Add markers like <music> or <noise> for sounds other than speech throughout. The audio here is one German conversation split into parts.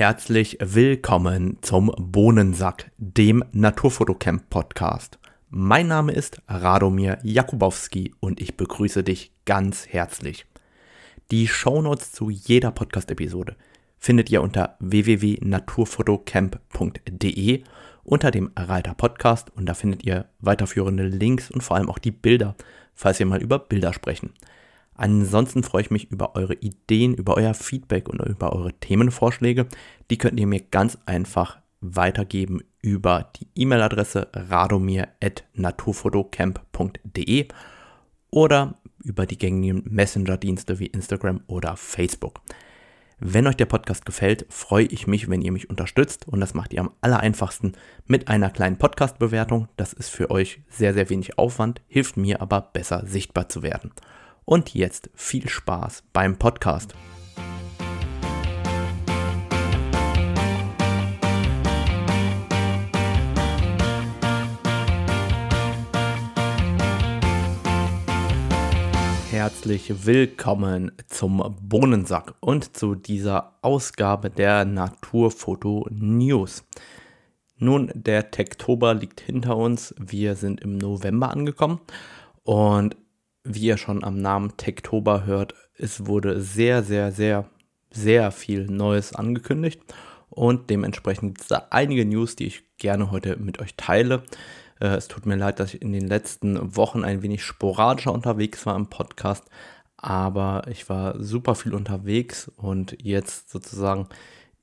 Herzlich willkommen zum Bohnensack, dem Naturfotocamp Podcast. Mein Name ist Radomir Jakubowski und ich begrüße dich ganz herzlich. Die Shownotes zu jeder Podcast-Episode findet ihr unter www.naturfotocamp.de unter dem Reiter Podcast und da findet ihr weiterführende Links und vor allem auch die Bilder, falls wir mal über Bilder sprechen. Ansonsten freue ich mich über eure Ideen, über euer Feedback und über eure Themenvorschläge. Die könnt ihr mir ganz einfach weitergeben über die E-Mail-Adresse radomir.naturfotocamp.de oder über die gängigen Messenger-Dienste wie Instagram oder Facebook. Wenn euch der Podcast gefällt, freue ich mich, wenn ihr mich unterstützt und das macht ihr am allereinfachsten mit einer kleinen Podcast-Bewertung. Das ist für euch sehr, sehr wenig Aufwand, hilft mir aber besser sichtbar zu werden. Und jetzt viel Spaß beim Podcast. Herzlich willkommen zum Bohnensack und zu dieser Ausgabe der Naturfoto News. Nun, der Tektober liegt hinter uns. Wir sind im November angekommen und wie ihr schon am Namen Tektober hört, es wurde sehr, sehr, sehr, sehr viel Neues angekündigt. Und dementsprechend gibt es da einige News, die ich gerne heute mit euch teile. Äh, es tut mir leid, dass ich in den letzten Wochen ein wenig sporadischer unterwegs war im Podcast, aber ich war super viel unterwegs und jetzt sozusagen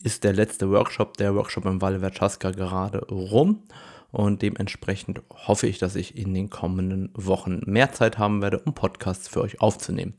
ist der letzte Workshop, der Workshop im Valle Verchaska gerade rum und dementsprechend hoffe ich, dass ich in den kommenden Wochen mehr Zeit haben werde, um Podcasts für euch aufzunehmen.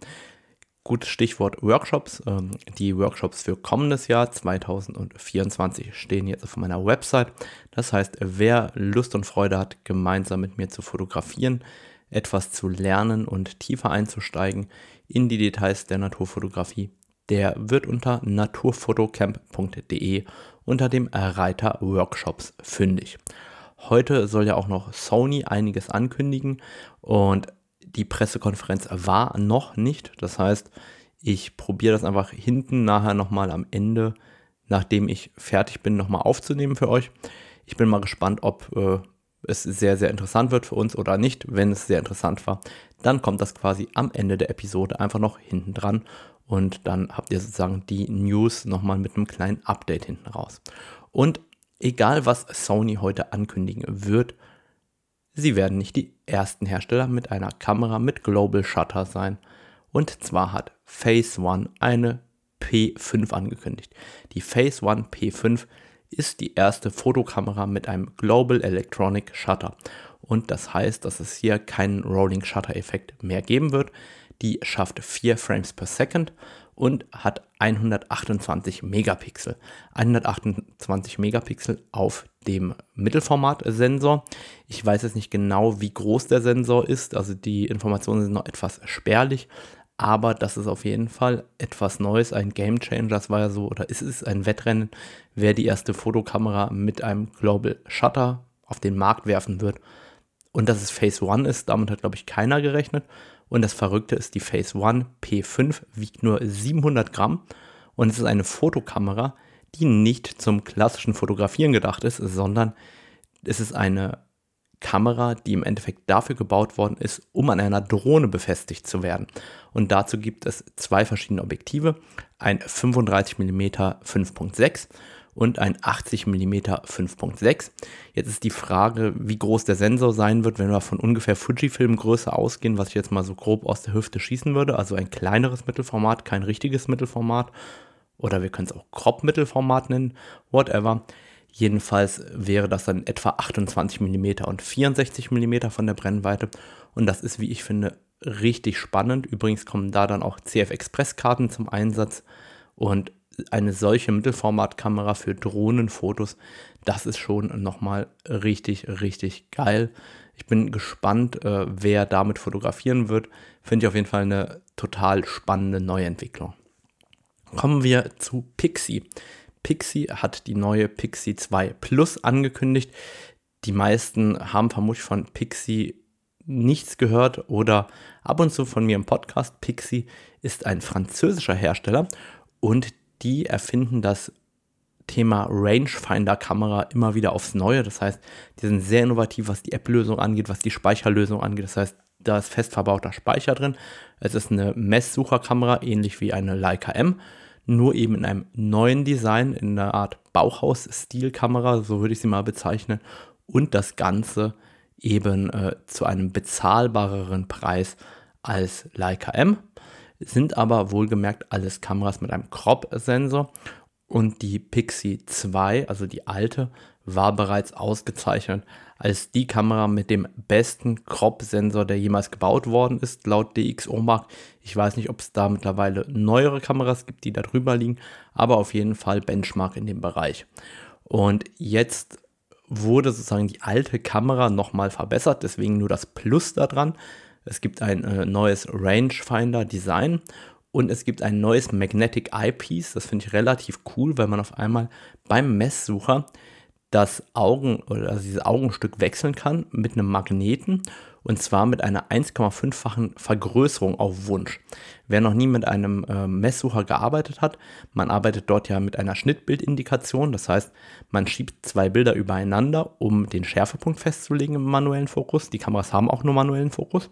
Gutes Stichwort Workshops. Ähm, die Workshops für kommendes Jahr 2024 stehen jetzt auf meiner Website. Das heißt, wer Lust und Freude hat, gemeinsam mit mir zu fotografieren, etwas zu lernen und tiefer einzusteigen in die Details der Naturfotografie, der wird unter naturfotocamp.de unter dem Reiter Workshops fündig. Heute soll ja auch noch Sony einiges ankündigen und die Pressekonferenz war noch nicht. Das heißt, ich probiere das einfach hinten nachher nochmal am Ende, nachdem ich fertig bin, nochmal aufzunehmen für euch. Ich bin mal gespannt, ob äh, es sehr, sehr interessant wird für uns oder nicht. Wenn es sehr interessant war, dann kommt das quasi am Ende der Episode einfach noch hinten dran und dann habt ihr sozusagen die News nochmal mit einem kleinen Update hinten raus. Und egal was Sony heute ankündigen wird, sie werden nicht die ersten Hersteller mit einer Kamera mit Global Shutter sein. Und zwar hat Phase One eine P5 angekündigt. Die Phase One P5 ist die erste Fotokamera mit einem Global Electronic Shutter. Und das heißt, dass es hier keinen Rolling Shutter Effekt mehr geben wird. Die schafft 4 Frames per Second und hat 128 Megapixel. 128 Megapixel auf dem Mittelformat-Sensor. Ich weiß jetzt nicht genau, wie groß der Sensor ist, also die Informationen sind noch etwas spärlich, aber das ist auf jeden Fall etwas Neues, ein Game Changer. Das war ja so, oder ist es ein Wettrennen, wer die erste Fotokamera mit einem Global Shutter auf den Markt werfen wird. Und dass es Phase One ist, damit hat, glaube ich, keiner gerechnet. Und das Verrückte ist, die Phase One P5 wiegt nur 700 Gramm und es ist eine Fotokamera, die nicht zum klassischen Fotografieren gedacht ist, sondern es ist eine Kamera, die im Endeffekt dafür gebaut worden ist, um an einer Drohne befestigt zu werden. Und dazu gibt es zwei verschiedene Objektive, ein 35 mm 5.6 und ein 80 mm 5.6. Jetzt ist die Frage, wie groß der Sensor sein wird, wenn wir von ungefähr Fujifilm-Größe ausgehen, was ich jetzt mal so grob aus der Hüfte schießen würde. Also ein kleineres Mittelformat, kein richtiges Mittelformat. Oder wir können es auch Crop-Mittelformat nennen, whatever. Jedenfalls wäre das dann etwa 28 mm und 64 mm von der Brennweite. Und das ist, wie ich finde, richtig spannend. Übrigens kommen da dann auch CF-Express-Karten zum Einsatz. Und eine solche Mittelformatkamera für Drohnenfotos, das ist schon nochmal richtig, richtig geil. Ich bin gespannt, äh, wer damit fotografieren wird. Finde ich auf jeden Fall eine total spannende Neuentwicklung. Kommen wir zu Pixie. Pixie hat die neue Pixie 2 Plus angekündigt. Die meisten haben vermutlich von Pixie nichts gehört oder ab und zu von mir im Podcast. Pixie ist ein französischer Hersteller und die erfinden das Thema Rangefinder-Kamera immer wieder aufs Neue. Das heißt, die sind sehr innovativ, was die App-Lösung angeht, was die Speicherlösung angeht. Das heißt, da ist fest verbauter Speicher drin. Es ist eine Messsucherkamera, ähnlich wie eine Leica M, nur eben in einem neuen Design, in einer Art Bauhaus-Stil-Kamera, so würde ich sie mal bezeichnen. Und das Ganze eben äh, zu einem bezahlbareren Preis als Leica M. Sind aber wohlgemerkt alles Kameras mit einem Crop-Sensor und die Pixie 2, also die alte, war bereits ausgezeichnet als die Kamera mit dem besten Crop-Sensor, der jemals gebaut worden ist, laut DxOMark. Ich weiß nicht, ob es da mittlerweile neuere Kameras gibt, die da drüber liegen, aber auf jeden Fall Benchmark in dem Bereich. Und jetzt wurde sozusagen die alte Kamera nochmal verbessert, deswegen nur das Plus daran. Es gibt ein äh, neues Rangefinder-Design und es gibt ein neues Magnetic Eyepiece. Das finde ich relativ cool, weil man auf einmal beim Messsucher das Augen oder also dieses Augenstück wechseln kann mit einem Magneten und zwar mit einer 1,5-fachen Vergrößerung auf Wunsch. Wer noch nie mit einem äh, Messsucher gearbeitet hat, man arbeitet dort ja mit einer Schnittbildindikation, das heißt, man schiebt zwei Bilder übereinander, um den Schärfepunkt festzulegen im manuellen Fokus. Die Kameras haben auch nur manuellen Fokus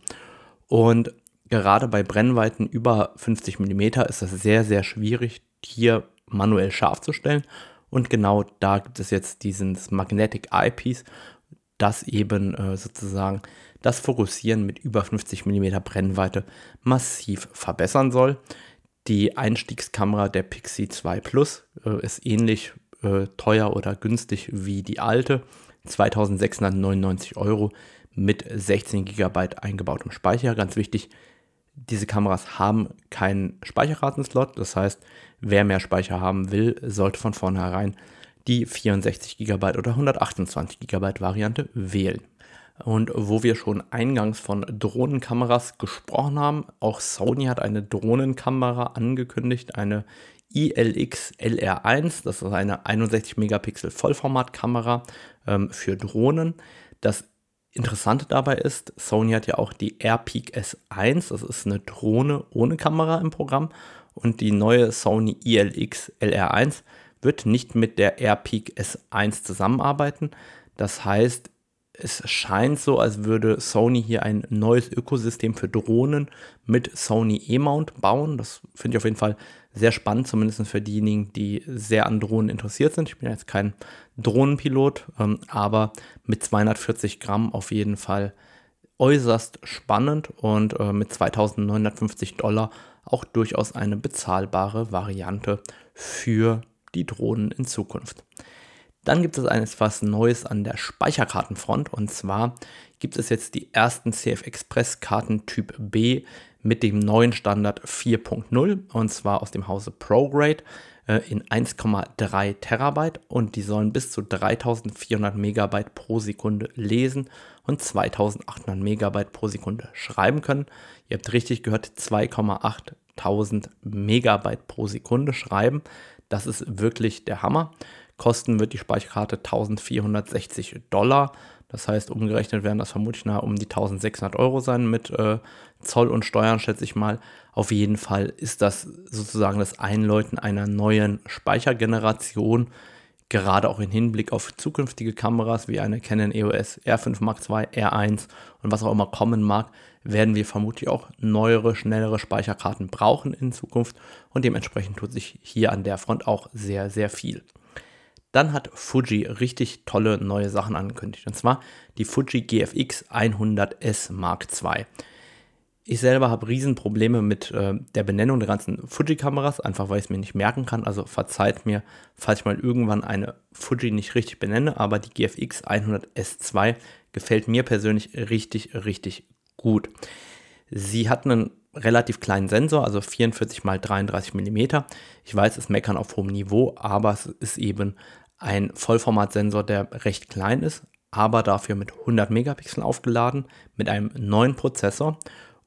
und gerade bei Brennweiten über 50 mm ist es sehr, sehr schwierig, hier manuell scharf zu stellen. Und genau da gibt es jetzt dieses Magnetic Eyepiece, das eben äh, sozusagen das Fokussieren mit über 50 mm Brennweite massiv verbessern soll. Die Einstiegskamera der Pixie 2 Plus äh, ist ähnlich äh, teuer oder günstig wie die alte. 2699 Euro mit 16 GB eingebautem Speicher. Ganz wichtig, diese Kameras haben keinen Speicherkartenslot. Das heißt, wer mehr Speicher haben will, sollte von vornherein die 64 GB oder 128 GB Variante wählen. Und wo wir schon eingangs von Drohnenkameras gesprochen haben, auch Sony hat eine Drohnenkamera angekündigt, eine ILX LR1, das ist eine 61 Megapixel Vollformatkamera ähm, für Drohnen. Das Interessante dabei ist, Sony hat ja auch die AirPeak S1, das ist eine Drohne ohne Kamera im Programm und die neue Sony ILX LR1 wird nicht mit der AirPeak S1 zusammenarbeiten. Das heißt, es scheint so, als würde Sony hier ein neues Ökosystem für Drohnen mit Sony E-Mount bauen. Das finde ich auf jeden Fall sehr spannend, zumindest für diejenigen, die sehr an Drohnen interessiert sind. Ich bin jetzt kein Drohnenpilot, ähm, aber mit 240 Gramm auf jeden Fall äußerst spannend und äh, mit 2950 Dollar auch durchaus eine bezahlbare Variante für die Drohnen in Zukunft. Dann gibt es eines etwas Neues an der Speicherkartenfront und zwar gibt es jetzt die ersten CF Express Karten Typ B mit dem neuen Standard 4.0 und zwar aus dem Hause ProGrade äh, in 1,3 Terabyte und die sollen bis zu 3400 Megabyte pro Sekunde lesen und 2800 Megabyte pro Sekunde schreiben können. Ihr habt richtig gehört, 2,8000 Megabyte pro Sekunde schreiben. Das ist wirklich der Hammer. Kosten wird die Speicherkarte 1460 Dollar. Das heißt, umgerechnet werden das vermutlich nahe um die 1600 Euro sein mit äh, Zoll und Steuern, schätze ich mal. Auf jeden Fall ist das sozusagen das Einläuten einer neuen Speichergeneration, gerade auch im Hinblick auf zukünftige Kameras wie eine Canon EOS R5 Mark II, R1 und was auch immer kommen mag, werden wir vermutlich auch neuere, schnellere Speicherkarten brauchen in Zukunft und dementsprechend tut sich hier an der Front auch sehr, sehr viel. Dann hat Fuji richtig tolle neue Sachen angekündigt. Und zwar die Fuji GFX 100S Mark II. Ich selber habe Riesenprobleme mit äh, der Benennung der ganzen Fuji-Kameras, einfach weil ich es mir nicht merken kann. Also verzeiht mir, falls ich mal irgendwann eine Fuji nicht richtig benenne, aber die GFX 100S2 gefällt mir persönlich richtig, richtig gut. Sie hat einen relativ kleinen Sensor, also 44 x 33 mm. Ich weiß, es meckern auf hohem Niveau, aber es ist eben ein Vollformatsensor, der recht klein ist, aber dafür mit 100 Megapixeln aufgeladen, mit einem neuen Prozessor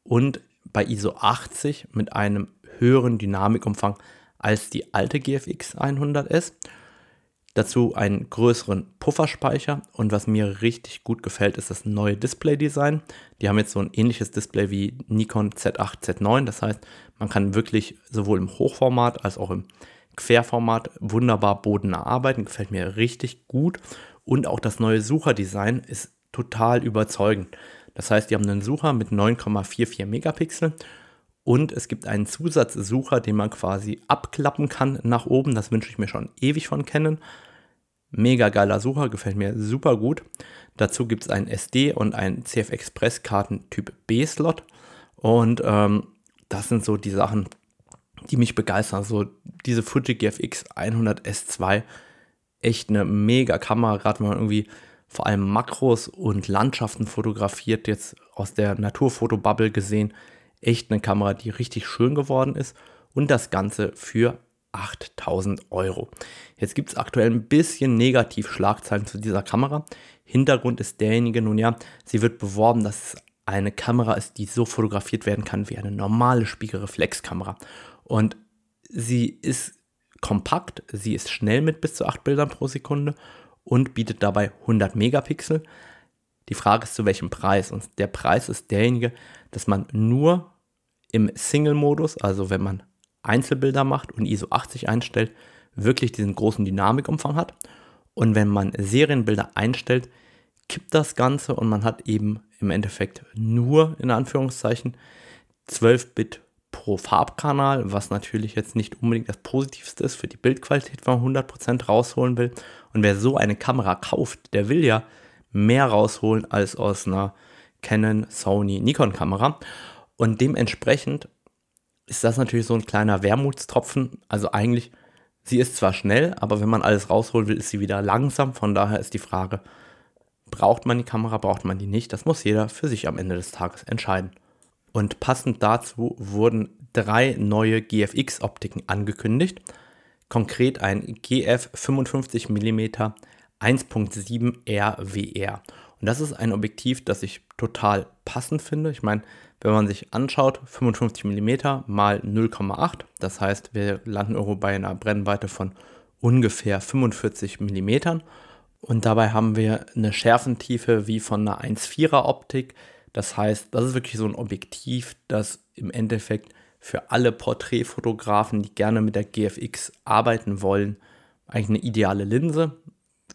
und bei ISO 80 mit einem höheren Dynamikumfang als die alte GFX 100S. Dazu einen größeren Pufferspeicher und was mir richtig gut gefällt, ist das neue Display-Design. Die haben jetzt so ein ähnliches Display wie Nikon Z8, Z9. Das heißt, man kann wirklich sowohl im Hochformat als auch im Querformat wunderbar bodennah arbeiten, gefällt mir richtig gut. Und auch das neue Sucherdesign ist total überzeugend. Das heißt, die haben einen Sucher mit 9,44 Megapixel und es gibt einen Zusatzsucher, den man quasi abklappen kann nach oben. Das wünsche ich mir schon ewig von Canon. Mega geiler Sucher, gefällt mir super gut. Dazu gibt es einen SD und einen CF Express Karten Typ B-Slot. Und ähm, das sind so die Sachen, die mich begeistern. So diese Fuji GFX 100 S2, echt eine mega Kamera, gerade wenn man irgendwie vor allem Makros und Landschaften fotografiert, jetzt aus der Naturfotobubble gesehen. Echt eine Kamera, die richtig schön geworden ist. Und das Ganze für 8000 Euro. Jetzt gibt es aktuell ein bisschen negativ Schlagzeilen zu dieser Kamera. Hintergrund ist derjenige, nun ja, sie wird beworben, dass es eine Kamera ist, die so fotografiert werden kann wie eine normale Spiegelreflexkamera. Und sie ist kompakt, sie ist schnell mit bis zu 8 Bildern pro Sekunde und bietet dabei 100 Megapixel. Die Frage ist zu welchem Preis. Und der Preis ist derjenige, dass man nur im Single-Modus, also wenn man Einzelbilder macht und ISO 80 einstellt, wirklich diesen großen Dynamikumfang hat. Und wenn man Serienbilder einstellt, kippt das Ganze und man hat eben im Endeffekt nur in Anführungszeichen 12 Bit pro Farbkanal, was natürlich jetzt nicht unbedingt das Positivste ist für die Bildqualität, wenn man 100% rausholen will. Und wer so eine Kamera kauft, der will ja mehr rausholen als aus einer Canon, Sony, Nikon Kamera. Und dementsprechend ist das natürlich so ein kleiner Wermutstropfen. Also eigentlich, sie ist zwar schnell, aber wenn man alles rausholen will, ist sie wieder langsam. Von daher ist die Frage, braucht man die Kamera, braucht man die nicht? Das muss jeder für sich am Ende des Tages entscheiden. Und passend dazu wurden drei neue GFX-Optiken angekündigt. Konkret ein GF 55 mm 1.7 RWR. Und das ist ein Objektiv, das ich total passend finde. Ich meine, wenn man sich anschaut, 55 mm mal 0,8, das heißt, wir landen irgendwo bei einer Brennweite von ungefähr 45 mm. Und dabei haben wir eine Schärfentiefe wie von einer 1,4er Optik. Das heißt, das ist wirklich so ein Objektiv, das im Endeffekt für alle Porträtfotografen, die gerne mit der GFX arbeiten wollen, eigentlich eine ideale Linse.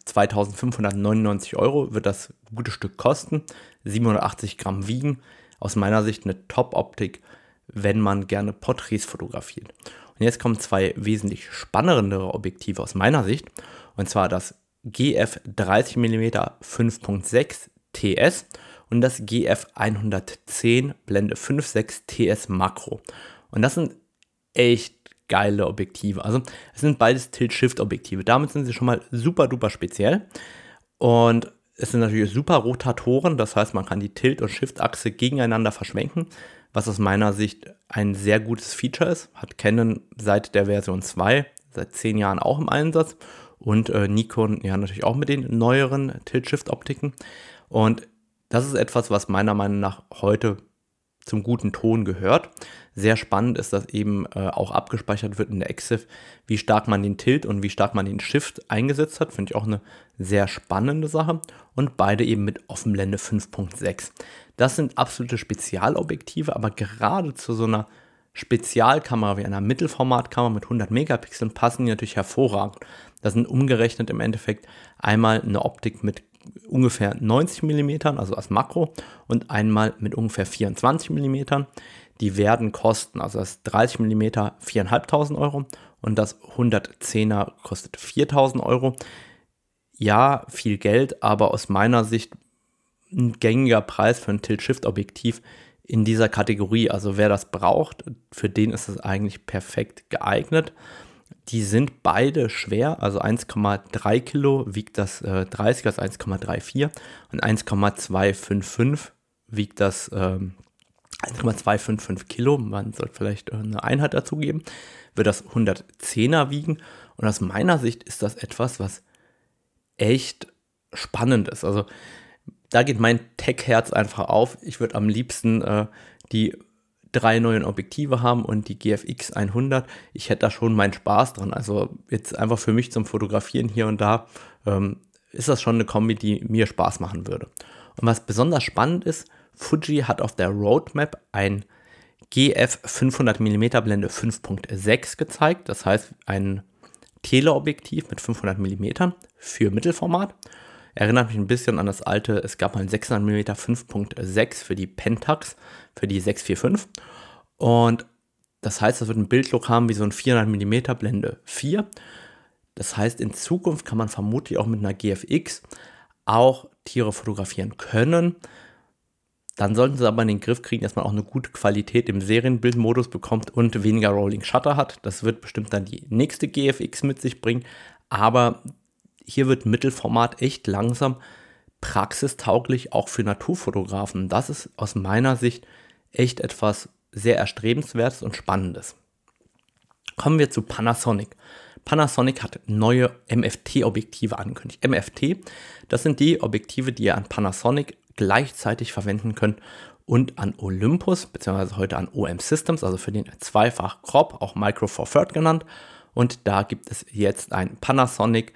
2599 Euro wird das gute Stück kosten, 780 Gramm wiegen. Aus meiner Sicht eine Top-Optik, wenn man gerne Porträts fotografiert. Und jetzt kommen zwei wesentlich spannendere Objektive aus meiner Sicht. Und zwar das GF 30 mm 5.6 TS und das GF 110 Blende 5.6 TS Makro. Und das sind echt geile Objektive. Also es sind beides Tilt-Shift-Objektive. Damit sind sie schon mal super duper speziell. Und es sind natürlich super Rotatoren, das heißt, man kann die Tilt- und Shift-Achse gegeneinander verschwenken, was aus meiner Sicht ein sehr gutes Feature ist. Hat Canon seit der Version 2, seit 10 Jahren auch im Einsatz und äh, Nikon ja natürlich auch mit den neueren Tilt-Shift-Optiken. Und das ist etwas, was meiner Meinung nach heute zum guten Ton gehört. Sehr spannend ist, dass eben äh, auch abgespeichert wird in der EXIF, wie stark man den Tilt und wie stark man den Shift eingesetzt hat. Finde ich auch eine sehr spannende Sache. Und beide eben mit Offenblende 5.6. Das sind absolute Spezialobjektive, aber gerade zu so einer Spezialkamera wie einer Mittelformatkamera mit 100 Megapixeln passen die natürlich hervorragend. Das sind umgerechnet im Endeffekt einmal eine Optik mit ungefähr 90 mm, also als Makro, und einmal mit ungefähr 24 mm. Die werden kosten, also das 30 mm 4.500 Euro und das 110er kostet 4.000 Euro. Ja, viel Geld, aber aus meiner Sicht ein gängiger Preis für ein Tilt-Shift-Objektiv in dieser Kategorie. Also wer das braucht, für den ist es eigentlich perfekt geeignet. Die sind beide schwer, also 1,3 Kilo wiegt das äh, 30, das 1,34 und 1,255 wiegt das ähm, 1,255 Kilo. Man sollte vielleicht äh, eine Einheit dazugeben. Wird das 110er wiegen. Und aus meiner Sicht ist das etwas, was echt spannend ist. Also da geht mein Tech-Herz einfach auf. Ich würde am liebsten äh, die drei neuen Objektive haben und die GFX 100. Ich hätte da schon meinen Spaß dran. Also jetzt einfach für mich zum Fotografieren hier und da ähm, ist das schon eine Kombi, die mir Spaß machen würde. Und was besonders spannend ist, Fuji hat auf der Roadmap ein GF 500 mm Blende 5.6 gezeigt. Das heißt, ein Teleobjektiv mit 500 mm für Mittelformat. Erinnert mich ein bisschen an das alte, es gab mal ein 600 mm 5.6 für die Pentax, für die 645. Und das heißt, das wird ein Bildlook haben wie so ein 400 mm Blende 4. Das heißt, in Zukunft kann man vermutlich auch mit einer GFX auch Tiere fotografieren können. Dann sollten sie aber in den Griff kriegen, dass man auch eine gute Qualität im Serienbildmodus bekommt und weniger Rolling Shutter hat. Das wird bestimmt dann die nächste GFX mit sich bringen. Aber hier wird Mittelformat echt langsam praxistauglich auch für Naturfotografen. Das ist aus meiner Sicht echt etwas sehr erstrebenswertes und spannendes. Kommen wir zu Panasonic. Panasonic hat neue MFT-Objektive angekündigt. MFT, das sind die Objektive, die ihr an Panasonic gleichzeitig verwenden könnt und an Olympus, beziehungsweise heute an OM Systems, also für den Zweifach Crop, auch Micro Four Third genannt. Und da gibt es jetzt ein Panasonic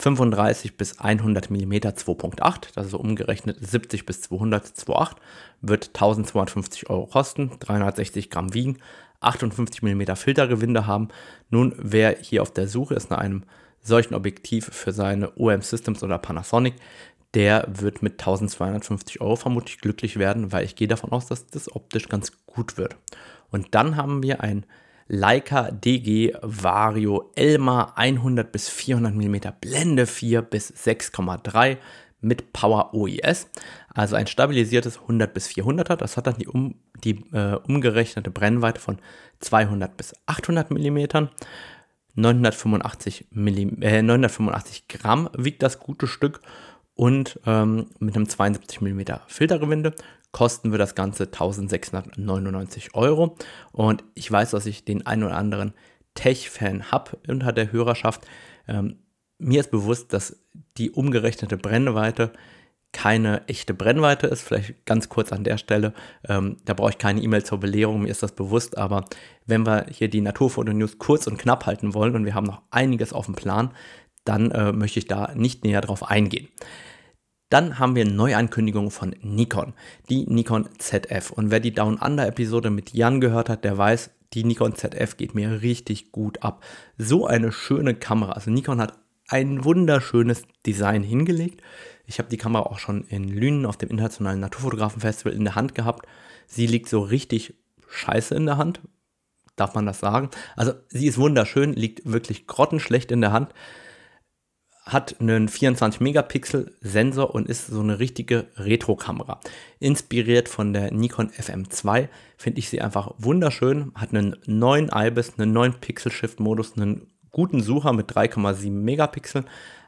35 bis 100 mm 2.8, das ist umgerechnet 70 bis 200 2.8, wird 1250 Euro kosten, 360 Gramm wiegen, 58 mm Filtergewinde haben. Nun, wer hier auf der Suche ist nach einem solchen Objektiv für seine OM Systems oder Panasonic, der wird mit 1250 Euro vermutlich glücklich werden, weil ich gehe davon aus, dass das optisch ganz gut wird. Und dann haben wir ein Leica DG Vario Elma 100 bis 400 mm Blende 4 bis 6,3 mit Power OIS, also ein stabilisiertes 100 bis 400er. Das hat dann die, um, die äh, umgerechnete Brennweite von 200 bis 800 mm. 985, mm, äh, 985 Gramm wiegt das gute Stück und ähm, mit einem 72 mm Filtergewinde kosten wir das Ganze 1699 Euro. Und ich weiß, dass ich den einen oder anderen Tech-Fan habe unter der Hörerschaft. Ähm, mir ist bewusst, dass die umgerechnete Brennweite keine echte Brennweite ist. Vielleicht ganz kurz an der Stelle. Ähm, da brauche ich keine E-Mail zur Belehrung, mir ist das bewusst. Aber wenn wir hier die Naturfoto-News kurz und knapp halten wollen und wir haben noch einiges auf dem Plan, dann äh, möchte ich da nicht näher drauf eingehen. Dann haben wir Neuankündigungen von Nikon, die Nikon ZF. Und wer die Down Under Episode mit Jan gehört hat, der weiß, die Nikon ZF geht mir richtig gut ab. So eine schöne Kamera. Also Nikon hat ein wunderschönes Design hingelegt. Ich habe die Kamera auch schon in Lünen auf dem Internationalen Naturfotografenfestival in der Hand gehabt. Sie liegt so richtig scheiße in der Hand. Darf man das sagen? Also sie ist wunderschön, liegt wirklich grottenschlecht in der Hand hat einen 24 Megapixel Sensor und ist so eine richtige Retro-Kamera. Inspiriert von der Nikon FM2 finde ich sie einfach wunderschön. Hat einen neuen IBIS, einen neuen Pixel Shift Modus, einen guten Sucher mit 3,7 Megapixel,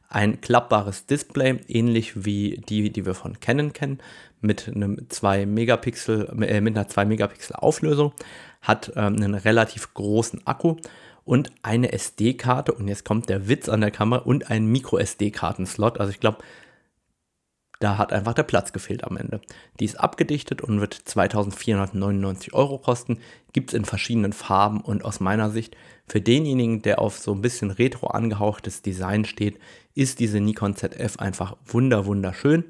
ein klappbares Display, ähnlich wie die, die wir von Canon kennen, mit einem 2 Megapixel, äh, mit einer 2 Megapixel Auflösung, hat ähm, einen relativ großen Akku und eine SD-Karte. Und jetzt kommt der Witz an der Kamera und ein Micro-SD-Karten-Slot. Also ich glaube, da hat einfach der Platz gefehlt am Ende. Die ist abgedichtet und wird 2499 Euro kosten. Gibt es in verschiedenen Farben und aus meiner Sicht für denjenigen, der auf so ein bisschen retro angehauchtes Design steht, ist diese Nikon ZF einfach wunder wunderschön.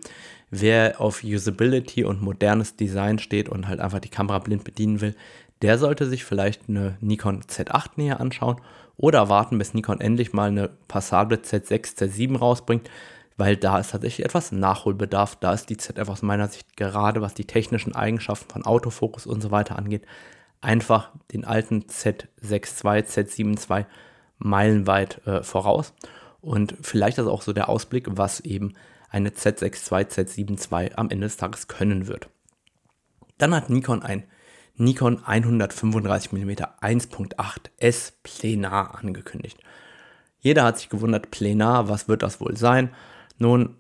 Wer auf Usability und modernes Design steht und halt einfach die Kamera blind bedienen will, der sollte sich vielleicht eine Nikon Z8 näher anschauen oder warten, bis Nikon endlich mal eine passable Z6, Z7 rausbringt, weil da ist tatsächlich etwas Nachholbedarf. Da ist die ZF aus meiner Sicht gerade, was die technischen Eigenschaften von Autofokus und so weiter angeht, einfach den alten Z6 II, Z7 II meilenweit äh, voraus. Und vielleicht ist auch so der Ausblick, was eben eine Z6 II, Z7 II am Ende des Tages können wird. Dann hat Nikon ein Nikon 135 mm 1.8 S Plenar angekündigt. Jeder hat sich gewundert, Plenar, was wird das wohl sein? Nun,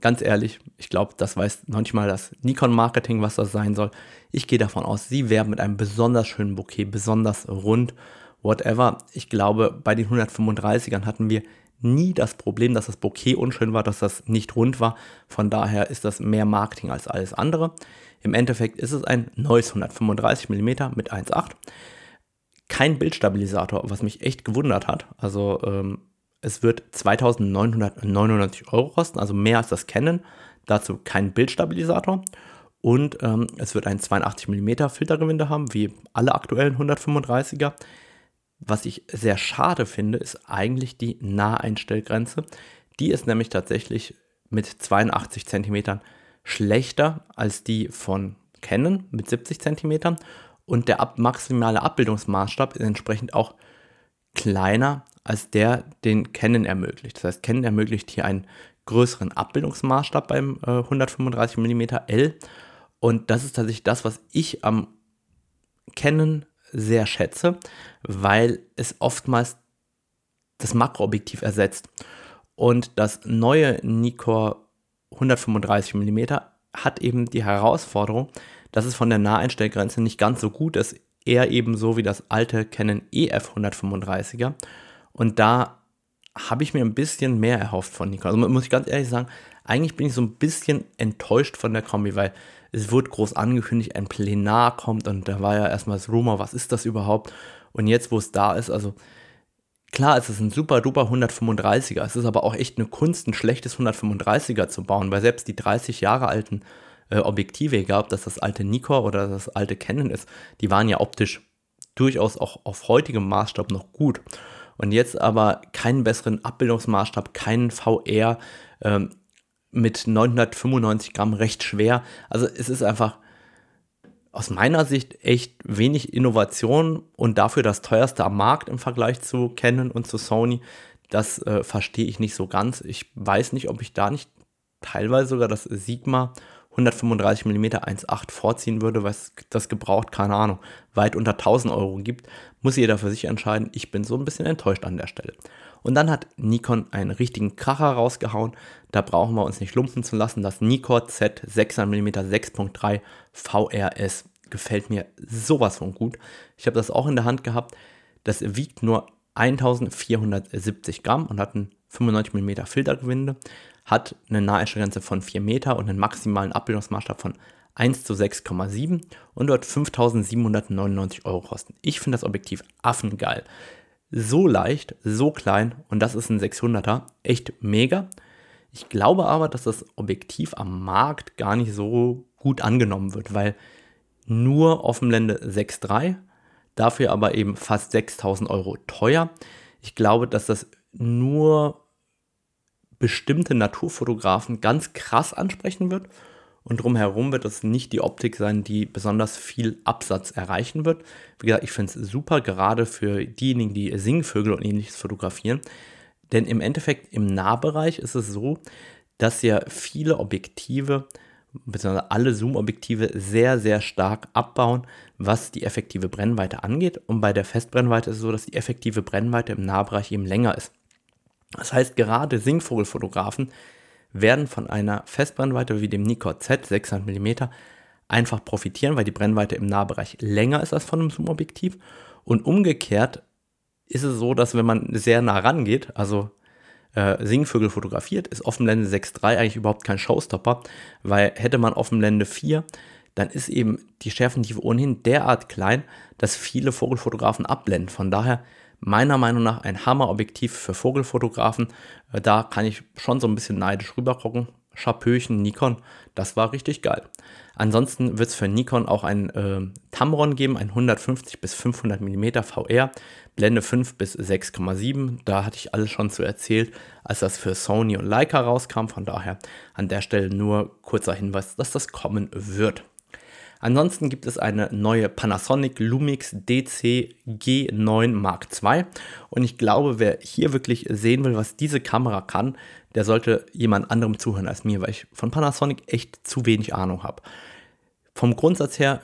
ganz ehrlich, ich glaube, das weiß noch nicht mal das Nikon-Marketing, was das sein soll. Ich gehe davon aus, sie werden mit einem besonders schönen Bouquet, besonders rund, whatever. Ich glaube, bei den 135ern hatten wir nie das Problem, dass das Bouquet unschön war, dass das nicht rund war. Von daher ist das mehr Marketing als alles andere. Im Endeffekt ist es ein neues 135 mm mit 1.8. Kein Bildstabilisator, was mich echt gewundert hat. Also ähm, es wird 2999 Euro kosten, also mehr als das Canon. Dazu kein Bildstabilisator. Und ähm, es wird ein 82 mm Filtergewinde haben, wie alle aktuellen 135er. Was ich sehr schade finde, ist eigentlich die Naheinstellgrenze. Die ist nämlich tatsächlich mit 82 cm schlechter als die von Canon mit 70 cm und der ab maximale Abbildungsmaßstab ist entsprechend auch kleiner als der, den Canon ermöglicht. Das heißt, Canon ermöglicht hier einen größeren Abbildungsmaßstab beim äh, 135 mm L und das ist tatsächlich das, was ich am Canon sehr schätze, weil es oftmals das Makroobjektiv ersetzt. Und das neue Nikkor 135 mm hat eben die Herausforderung, dass es von der Naheinstellgrenze nicht ganz so gut ist, eher eben so wie das alte Canon EF 135er. Und da habe ich mir ein bisschen mehr erhofft von Nikon. Also muss ich ganz ehrlich sagen, eigentlich bin ich so ein bisschen enttäuscht von der Kombi, weil es wird groß angekündigt, ein Plenar kommt und da war ja erstmal das Rumor, was ist das überhaupt? Und jetzt, wo es da ist, also klar, es ist ein super duper 135er, es ist aber auch echt eine Kunst, ein schlechtes 135er zu bauen, weil selbst die 30 Jahre alten äh, Objektive, egal ob das das alte Nikon oder das alte Canon ist, die waren ja optisch durchaus auch auf heutigem Maßstab noch gut. Und jetzt aber keinen besseren Abbildungsmaßstab, keinen VR, ähm, mit 995 Gramm recht schwer. Also es ist einfach aus meiner Sicht echt wenig Innovation und dafür das teuerste am Markt im Vergleich zu Canon und zu Sony. Das äh, verstehe ich nicht so ganz. Ich weiß nicht, ob ich da nicht teilweise sogar das Sigma 135 mm 1.8 vorziehen würde, was das gebraucht, keine Ahnung, weit unter 1000 Euro gibt. Muss jeder für sich entscheiden. Ich bin so ein bisschen enttäuscht an der Stelle. Und dann hat Nikon einen richtigen Kracher rausgehauen. Da brauchen wir uns nicht lumpen zu lassen. Das Nikon Z 600mm 6.3 VRS gefällt mir sowas von gut. Ich habe das auch in der Hand gehabt. Das wiegt nur 1470 Gramm und hat ein 95 mm Filtergewinde, hat eine Naheinstellgrenze von 4 Meter und einen maximalen Abbildungsmaßstab von 1 zu 6,7 und dort 5799 Euro kosten. Ich finde das Objektiv affengeil so leicht, so klein und das ist ein 600er. Echt mega. Ich glaube aber, dass das Objektiv am Markt gar nicht so gut angenommen wird, weil nur Offenblende 6.3, dafür aber eben fast 6000 Euro teuer. Ich glaube, dass das nur bestimmte Naturfotografen ganz krass ansprechen wird und drumherum wird es nicht die Optik sein, die besonders viel Absatz erreichen wird. Wie gesagt, ich finde es super, gerade für diejenigen, die Singvögel und ähnliches fotografieren. Denn im Endeffekt im Nahbereich ist es so, dass ja viele Objektive, beziehungsweise alle Zoom-Objektive sehr, sehr stark abbauen, was die effektive Brennweite angeht. Und bei der Festbrennweite ist es so, dass die effektive Brennweite im Nahbereich eben länger ist. Das heißt, gerade Singvogelfotografen werden von einer Festbrennweite wie dem Nikon Z 600 mm einfach profitieren, weil die Brennweite im Nahbereich länger ist als von einem Zoom-Objektiv. Und umgekehrt ist es so, dass wenn man sehr nah rangeht, also äh, Singvögel fotografiert, ist Offenblende 6.3 eigentlich überhaupt kein Showstopper, weil hätte man Offenblende 4, dann ist eben die Schärfentiefe ohnehin derart klein, dass viele Vogelfotografen abblenden. Von daher meiner Meinung nach ein Hammerobjektiv für Vogelfotografen. Äh, da kann ich schon so ein bisschen neidisch rübergucken. Chapeauchen, Nikon, das war richtig geil. Ansonsten wird es für Nikon auch ein äh, Tamron geben, ein 150 bis 500 mm VR, Blende 5 bis 6,7. Da hatte ich alles schon zu erzählt, als das für Sony und Leica rauskam. Von daher an der Stelle nur kurzer Hinweis, dass das kommen wird. Ansonsten gibt es eine neue Panasonic Lumix DC G9 Mark II. Und ich glaube, wer hier wirklich sehen will, was diese Kamera kann, der sollte jemand anderem zuhören als mir, weil ich von Panasonic echt zu wenig Ahnung habe. Vom Grundsatz her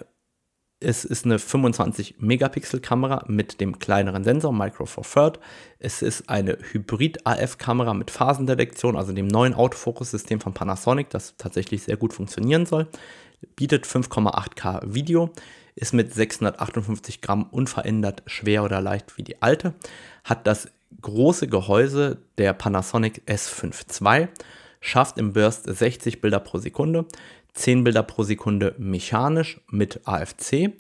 es ist eine 25 Megapixel Kamera mit dem kleineren Sensor Micro Four Third. Es ist eine Hybrid AF Kamera mit Phasendetektion, also dem neuen Autofokus-System von Panasonic, das tatsächlich sehr gut funktionieren soll bietet 5,8K Video, ist mit 658 Gramm unverändert schwer oder leicht wie die alte, hat das große Gehäuse der Panasonic S5 II, schafft im Burst 60 Bilder pro Sekunde, 10 Bilder pro Sekunde mechanisch mit AFC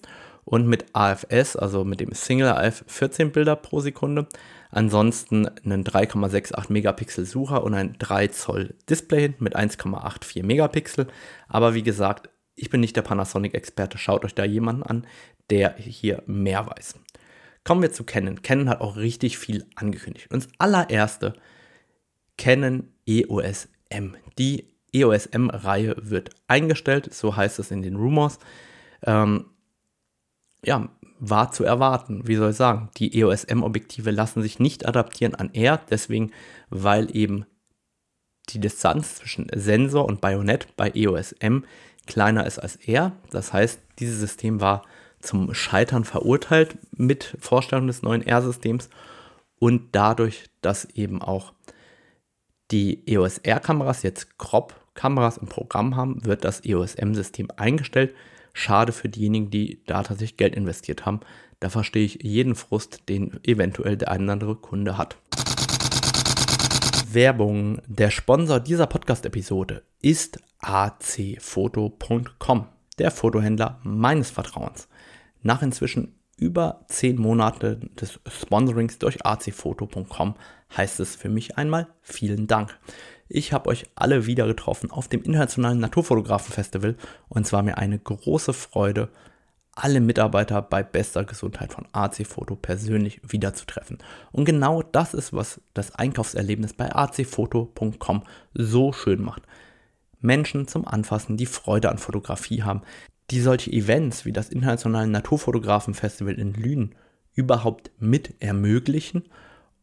und mit AFS, also mit dem Single AF 14 Bilder pro Sekunde. Ansonsten einen 3,68 Megapixel Sucher und ein 3 Zoll Display mit 1,84 Megapixel. Aber wie gesagt, ich bin nicht der Panasonic-Experte. Schaut euch da jemanden an, der hier mehr weiß. Kommen wir zu Canon. Canon hat auch richtig viel angekündigt. Und das allererste, Canon EOS M. Die EOS M-Reihe wird eingestellt, so heißt es in den Rumors. Ähm, ja, war zu erwarten. Wie soll ich sagen? Die EOS M-Objektive lassen sich nicht adaptieren an R, deswegen, weil eben die Distanz zwischen Sensor und Bajonett bei EOS M kleiner ist als R. Das heißt, dieses System war zum Scheitern verurteilt mit Vorstellung des neuen R-Systems und dadurch, dass eben auch die EOS R-Kameras jetzt Crop-Kameras im Programm haben, wird das EOS M-System eingestellt. Schade für diejenigen, die da tatsächlich Geld investiert haben. Da verstehe ich jeden Frust, den eventuell der ein oder andere Kunde hat. Werbung. Der Sponsor dieser Podcast-Episode ist acfoto.com, der Fotohändler meines Vertrauens. Nach inzwischen über 10 Monaten des Sponsorings durch acfoto.com heißt es für mich einmal vielen Dank. Ich habe euch alle wieder getroffen auf dem Internationalen Naturfotografen-Festival und es war mir eine große Freude, alle Mitarbeiter bei bester Gesundheit von AC Foto persönlich wiederzutreffen. Und genau das ist, was das Einkaufserlebnis bei acfoto.com so schön macht. Menschen zum Anfassen, die Freude an Fotografie haben, die solche Events wie das Internationale Naturfotografen-Festival in Lünen überhaupt mit ermöglichen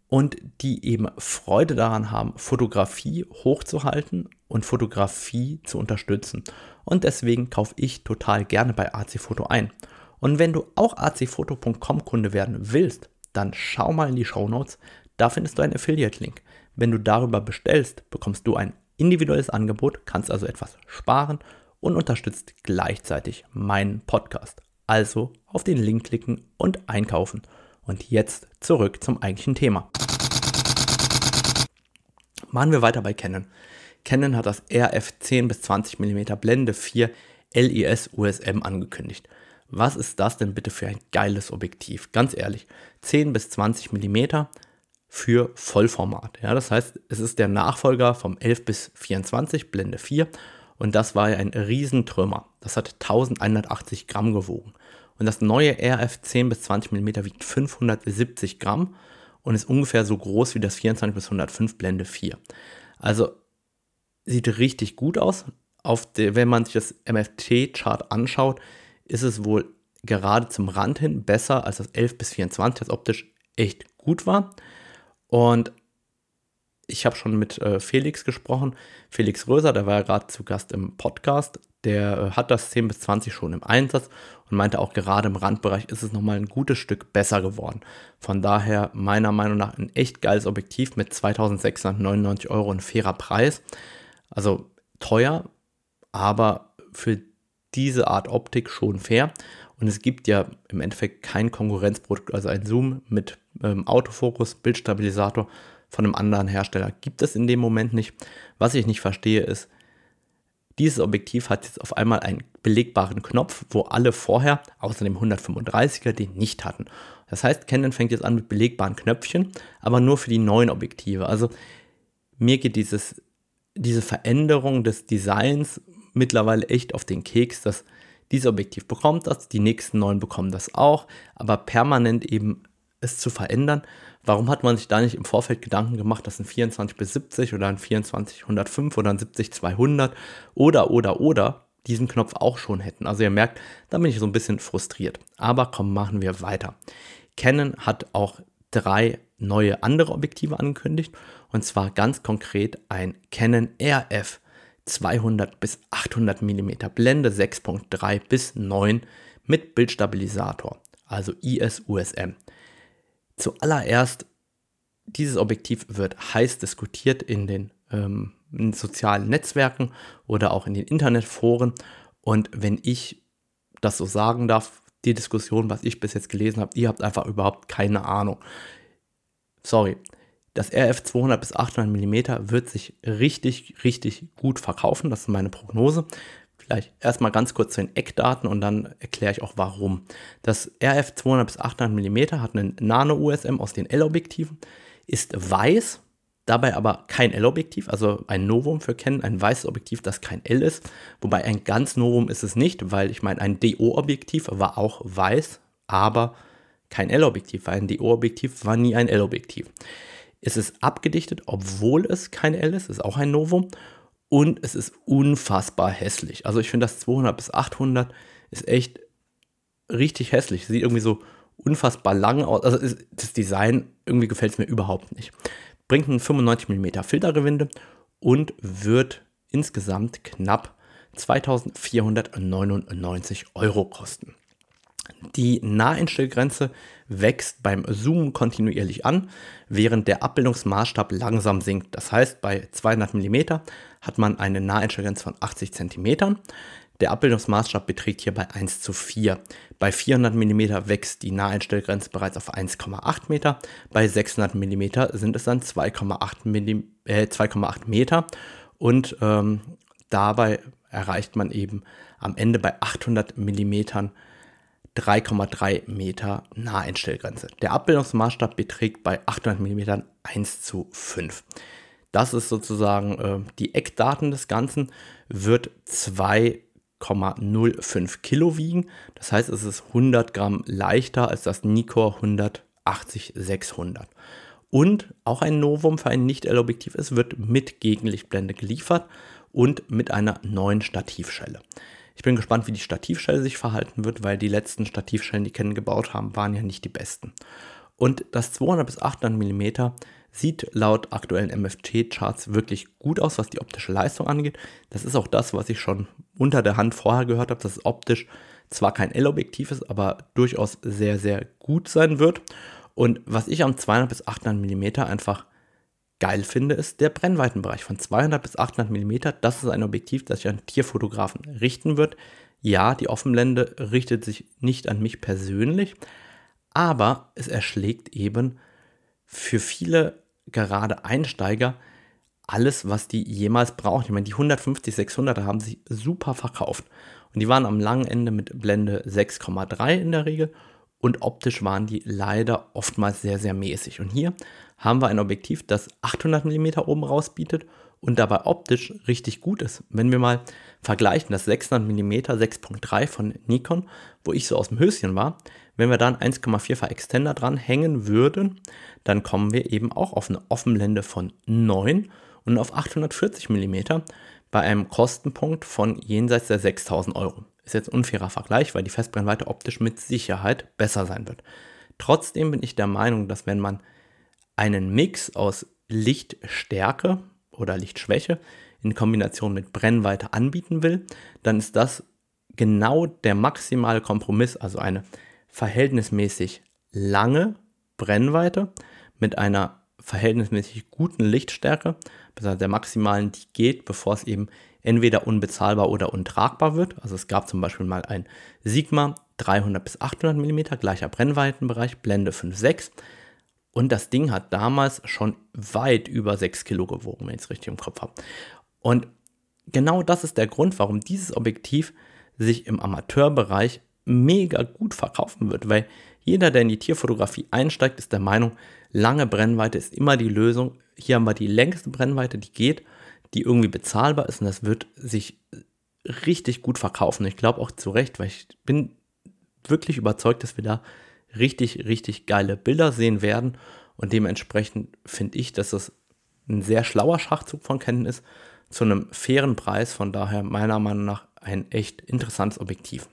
und die eben Freude daran haben, Fotografie hochzuhalten und Fotografie zu unterstützen. Und deswegen kaufe ich total gerne bei AC Foto ein. Und wenn du auch acfoto.com Kunde werden willst, dann schau mal in die Show Notes. Da findest du einen Affiliate-Link. Wenn du darüber bestellst, bekommst du ein individuelles Angebot, kannst also etwas sparen und unterstützt gleichzeitig meinen Podcast. Also auf den Link klicken und einkaufen. Und jetzt zurück zum eigentlichen Thema. Machen wir weiter bei Canon. Canon hat das RF 10 bis 20 mm Blende 4 LIS USM angekündigt. Was ist das denn bitte für ein geiles Objektiv? Ganz ehrlich, 10 bis 20 mm für Vollformat. Ja, das heißt, es ist der Nachfolger vom 11 bis 24 Blende 4 und das war ja ein Riesentrümmer. Das hat 1180 Gramm gewogen. Und das neue RF 10 bis 20 mm wiegt 570 Gramm und ist ungefähr so groß wie das 24 bis 105 Blende 4. Also sieht richtig gut aus. Der, wenn man sich das MFT-Chart anschaut, ist es wohl gerade zum Rand hin besser als das 11 bis 24, das optisch echt gut war. Und ich habe schon mit äh, Felix gesprochen, Felix Röser, der war ja gerade zu Gast im Podcast, der äh, hat das 10 bis 20 schon im Einsatz und meinte auch gerade im Randbereich ist es nochmal ein gutes Stück besser geworden. Von daher meiner Meinung nach ein echt geiles Objektiv mit 2699 Euro ein fairer Preis. Also teuer, aber für diese Art Optik schon fair. Und es gibt ja im Endeffekt kein Konkurrenzprodukt, also ein Zoom mit ähm, Autofokus, Bildstabilisator von einem anderen Hersteller gibt es in dem Moment nicht. Was ich nicht verstehe ist, dieses Objektiv hat jetzt auf einmal einen belegbaren Knopf, wo alle vorher, außer dem 135er, den nicht hatten. Das heißt, Canon fängt jetzt an mit belegbaren Knöpfchen, aber nur für die neuen Objektive. Also mir geht dieses, diese Veränderung des Designs mittlerweile echt auf den Keks, dass dieses Objektiv bekommt das, die nächsten neuen bekommen das auch, aber permanent eben es zu verändern. Warum hat man sich da nicht im Vorfeld Gedanken gemacht, dass ein 24 bis 70 oder ein 24 105 oder ein 70 200 oder oder oder diesen Knopf auch schon hätten? Also ihr merkt, da bin ich so ein bisschen frustriert. Aber komm, machen wir weiter. Canon hat auch drei neue andere Objektive angekündigt und zwar ganz konkret ein Canon RF 200 bis 800 mm Blende 6.3 bis 9 mit Bildstabilisator, also IS-USM. Zuallererst, dieses Objektiv wird heiß diskutiert in den, ähm, in sozialen Netzwerken oder auch in den Internetforen. Und wenn ich das so sagen darf, die Diskussion, was ich bis jetzt gelesen habe, ihr habt einfach überhaupt keine Ahnung. Sorry. Das RF 200 bis 800 mm wird sich richtig, richtig gut verkaufen. Das ist meine Prognose. Vielleicht erstmal ganz kurz zu den Eckdaten und dann erkläre ich auch warum. Das RF 200 bis 800 mm hat einen Nano-USM aus den L-Objektiven, ist weiß, dabei aber kein L-Objektiv, also ein Novum für Canon, ein weißes Objektiv, das kein L ist. Wobei ein ganz Novum ist es nicht, weil ich meine, ein DO-Objektiv war auch weiß, aber kein L-Objektiv, weil ein DO-Objektiv war nie ein L-Objektiv. Es ist abgedichtet, obwohl es kein L ist, ist auch ein Novum. Und es ist unfassbar hässlich. Also ich finde das 200 bis 800 ist echt richtig hässlich. Sieht irgendwie so unfassbar lang aus. Also das Design irgendwie gefällt es mir überhaupt nicht. Bringt ein 95 mm Filtergewinde und wird insgesamt knapp 2499 Euro kosten. Die Naheinstellgrenze wächst beim Zoom kontinuierlich an, während der Abbildungsmaßstab langsam sinkt. Das heißt, bei 200 mm hat man eine Naheinstellgrenze von 80 cm. Der Abbildungsmaßstab beträgt hierbei 1 zu 4. Bei 400 mm wächst die Naheinstellgrenze bereits auf 1,8 Meter. Bei 600 mm sind es dann 2,8 äh, Meter. Und ähm, dabei erreicht man eben am Ende bei 800 mm 3,3 Meter Naheinstellgrenze. Der Abbildungsmaßstab beträgt bei 800 mm 1 zu 5. Das ist sozusagen äh, die Eckdaten des Ganzen, wird 2,05 Kilo wiegen. Das heißt, es ist 100 Gramm leichter als das Nikkor 180 600. Und auch ein Novum für ein Nicht-L-Objektiv, es wird mit Gegenlichtblende geliefert und mit einer neuen Stativschelle. Ich bin gespannt, wie die Stativschelle sich verhalten wird, weil die letzten Stativschellen, die Ken gebaut haben, waren ja nicht die besten. Und das 200 bis 800 mm sieht laut aktuellen MFT-Charts wirklich gut aus, was die optische Leistung angeht. Das ist auch das, was ich schon unter der Hand vorher gehört habe, dass es optisch zwar kein L-Objektiv ist, aber durchaus sehr, sehr gut sein wird. Und was ich am 200 bis 800 mm einfach geil finde, ist der Brennweitenbereich von 200 bis 800 mm. Das ist ein Objektiv, das sich an Tierfotografen richten wird. Ja, die Offenblende richtet sich nicht an mich persönlich, aber es erschlägt eben für viele gerade Einsteiger alles, was die jemals brauchen. Ich meine, die 150, 600er haben sich super verkauft. Und die waren am langen Ende mit Blende 6,3 in der Regel. Und optisch waren die leider oftmals sehr, sehr mäßig. Und hier haben wir ein Objektiv, das 800 mm oben raus bietet und dabei optisch richtig gut ist. Wenn wir mal vergleichen, das 600 mm 6.3 von Nikon, wo ich so aus dem Höschen war, wenn wir dann 1,4-fach Extender dran hängen würden, dann kommen wir eben auch auf eine Offenblende von 9 und auf 840 mm bei einem Kostenpunkt von jenseits der 6000 Euro. Ist jetzt ein unfairer Vergleich, weil die Festbrennweite optisch mit Sicherheit besser sein wird. Trotzdem bin ich der Meinung, dass wenn man einen Mix aus Lichtstärke oder Lichtschwäche in Kombination mit Brennweite anbieten will, dann ist das genau der maximale Kompromiss, also eine verhältnismäßig lange Brennweite mit einer verhältnismäßig guten Lichtstärke, besonders der maximalen, die geht, bevor es eben entweder unbezahlbar oder untragbar wird. Also es gab zum Beispiel mal ein Sigma 300 bis 800 mm, gleicher Brennweitenbereich, Blende 5,6. Und das Ding hat damals schon weit über 6 Kilo gewogen, wenn ich es richtig im Kopf habe. Und genau das ist der Grund, warum dieses Objektiv sich im Amateurbereich mega gut verkaufen wird, weil jeder, der in die Tierfotografie einsteigt, ist der Meinung, lange Brennweite ist immer die Lösung. Hier haben wir die längste Brennweite, die geht, die irgendwie bezahlbar ist und das wird sich richtig gut verkaufen. Ich glaube auch zu Recht, weil ich bin wirklich überzeugt, dass wir da richtig, richtig geile Bilder sehen werden. Und dementsprechend finde ich, dass das ein sehr schlauer Schachzug von Canon ist, zu einem fairen Preis. Von daher meiner Meinung nach ein echt interessantes Objektiv.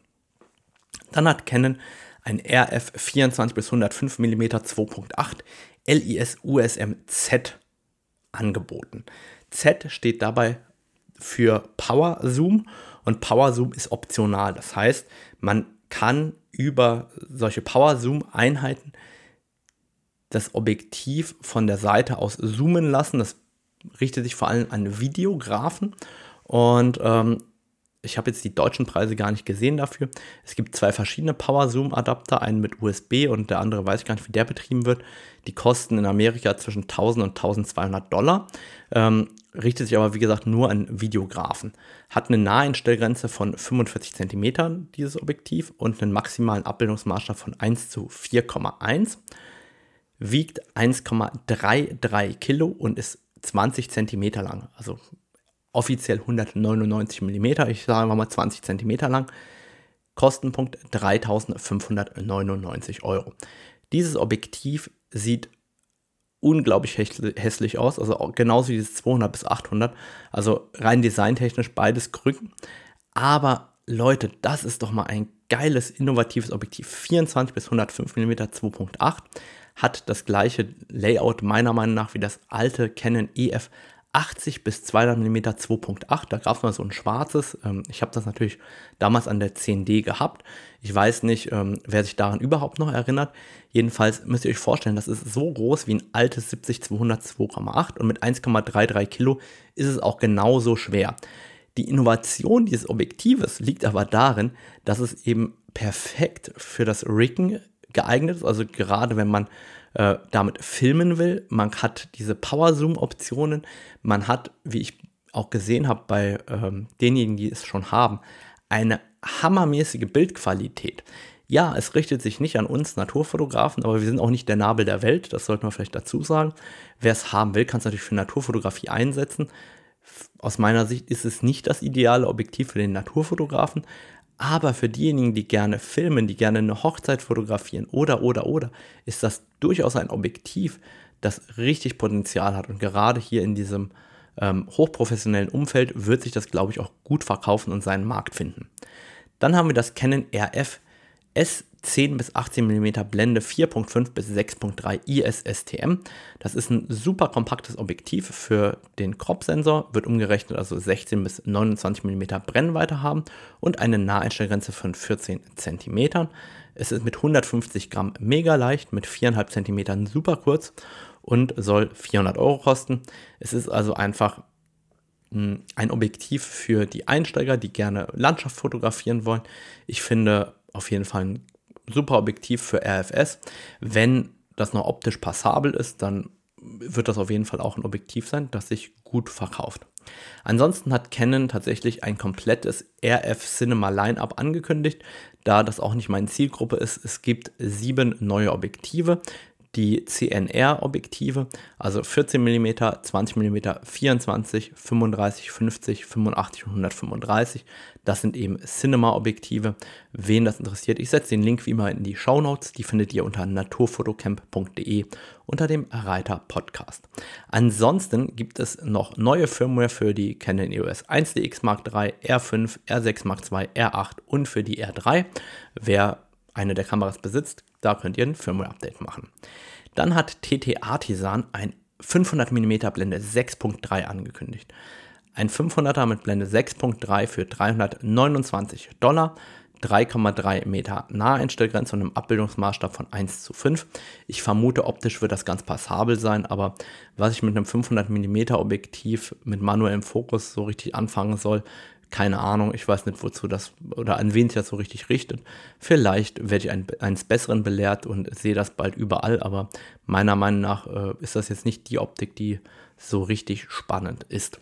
Dann hat Canon ein RF 24 bis 105 mm 2.8 LIS USM Z angeboten. Z steht dabei für Power Zoom und Power Zoom ist optional. Das heißt, man kann über solche Power-Zoom-Einheiten das Objektiv von der Seite aus zoomen lassen. Das richtet sich vor allem an Videografen. Und ähm, ich habe jetzt die deutschen Preise gar nicht gesehen dafür. Es gibt zwei verschiedene Power-Zoom-Adapter, einen mit USB und der andere weiß ich gar nicht, wie der betrieben wird. Die kosten in Amerika zwischen 1000 und 1200 Dollar. Ähm, richtet sich aber, wie gesagt, nur an Videografen. Hat eine Naheinstellgrenze von 45 cm, dieses Objektiv, und einen maximalen Abbildungsmaßstab von 1 zu 4,1. Wiegt 1,33 Kilo und ist 20 cm lang. Also offiziell 199 mm, ich sage einfach mal 20 cm lang. Kostenpunkt 3599 Euro. Dieses Objektiv sieht unglaublich hässlich aus, also genauso wie das 200 bis 800, also rein designtechnisch beides Krücken. Aber Leute, das ist doch mal ein geiles, innovatives Objektiv. 24 bis 105 mm 2.8 hat das gleiche Layout meiner Meinung nach wie das alte Canon EF 80 bis 200 mm 2.8. Da gab es mal so ein schwarzes. Ähm, ich habe das natürlich damals an der 10D gehabt. Ich weiß nicht, ähm, wer sich daran überhaupt noch erinnert. Jedenfalls müsst ihr euch vorstellen, das ist so groß wie ein altes 70-200 2,8 und mit 1,33 Kilo ist es auch genauso schwer. Die Innovation dieses Objektives liegt aber darin, dass es eben perfekt für das Riggen geeignet ist. Also gerade wenn man äh, damit filmen will. Man hat diese Power-Zoom-Optionen. Man hat, wie ich auch gesehen habe bei ähm, denjenigen, die es schon haben, eine hammermäßige Bildqualität. Ja, es richtet sich nicht an uns Naturfotografen, aber wir sind auch nicht der Nabel der Welt, das sollte man vielleicht dazu sagen. Wer es haben will, kann es natürlich für Naturfotografie einsetzen. Aus meiner Sicht ist es nicht das ideale Objektiv für den Naturfotografen, aber für diejenigen, die gerne filmen, die gerne eine Hochzeit fotografieren oder, oder, oder, ist das durchaus ein Objektiv, das richtig Potenzial hat. Und gerade hier in diesem ähm, hochprofessionellen Umfeld wird sich das, glaube ich, auch gut verkaufen und seinen Markt finden. Dann haben wir das Canon RF S 10 bis 18 mm Blende 4.5 bis 6.3 ISSTM. Das ist ein super kompaktes Objektiv für den Crop-Sensor, wird umgerechnet also 16 bis 29 mm Brennweite haben und eine Naheinstellgrenze von 14 cm. Es ist mit 150 Gramm mega leicht, mit 4,5 cm super kurz und soll 400 Euro kosten. Es ist also einfach ein Objektiv für die Einsteiger, die gerne Landschaft fotografieren wollen. Ich finde auf jeden Fall ein super Objektiv für RFS. Wenn das noch optisch passabel ist, dann wird das auf jeden Fall auch ein Objektiv sein, das sich gut verkauft. Ansonsten hat Canon tatsächlich ein komplettes RF Cinema Line-up angekündigt, da das auch nicht meine Zielgruppe ist. Es gibt sieben neue Objektive die CNR-Objektive, also 14 mm, 20 mm, 24, 35, 50, 85 und 135. Das sind eben Cinema-Objektive. Wen das interessiert, ich setze den Link wie immer in die Show Notes. Die findet ihr unter naturfotocamp.de unter dem Reiter Podcast. Ansonsten gibt es noch neue Firmware für die Canon EOS 1DX Mark III, R5, R6 Mark II, R8 und für die R3. Wer eine der Kameras besitzt, da könnt ihr ein Firmware-Update machen. Dann hat TT Artisan ein 500 mm Blende 6.3 angekündigt. Ein 500er mit Blende 6.3 für 329 Dollar, 3,3 Meter Naheinstellgrenze und einem Abbildungsmaßstab von 1 zu 5. Ich vermute, optisch wird das ganz passabel sein, aber was ich mit einem 500 mm Objektiv mit manuellem Fokus so richtig anfangen soll, keine Ahnung, ich weiß nicht, wozu das oder an wen sich das so richtig richtet. Vielleicht werde ich ein, eines Besseren belehrt und sehe das bald überall, aber meiner Meinung nach äh, ist das jetzt nicht die Optik, die so richtig spannend ist.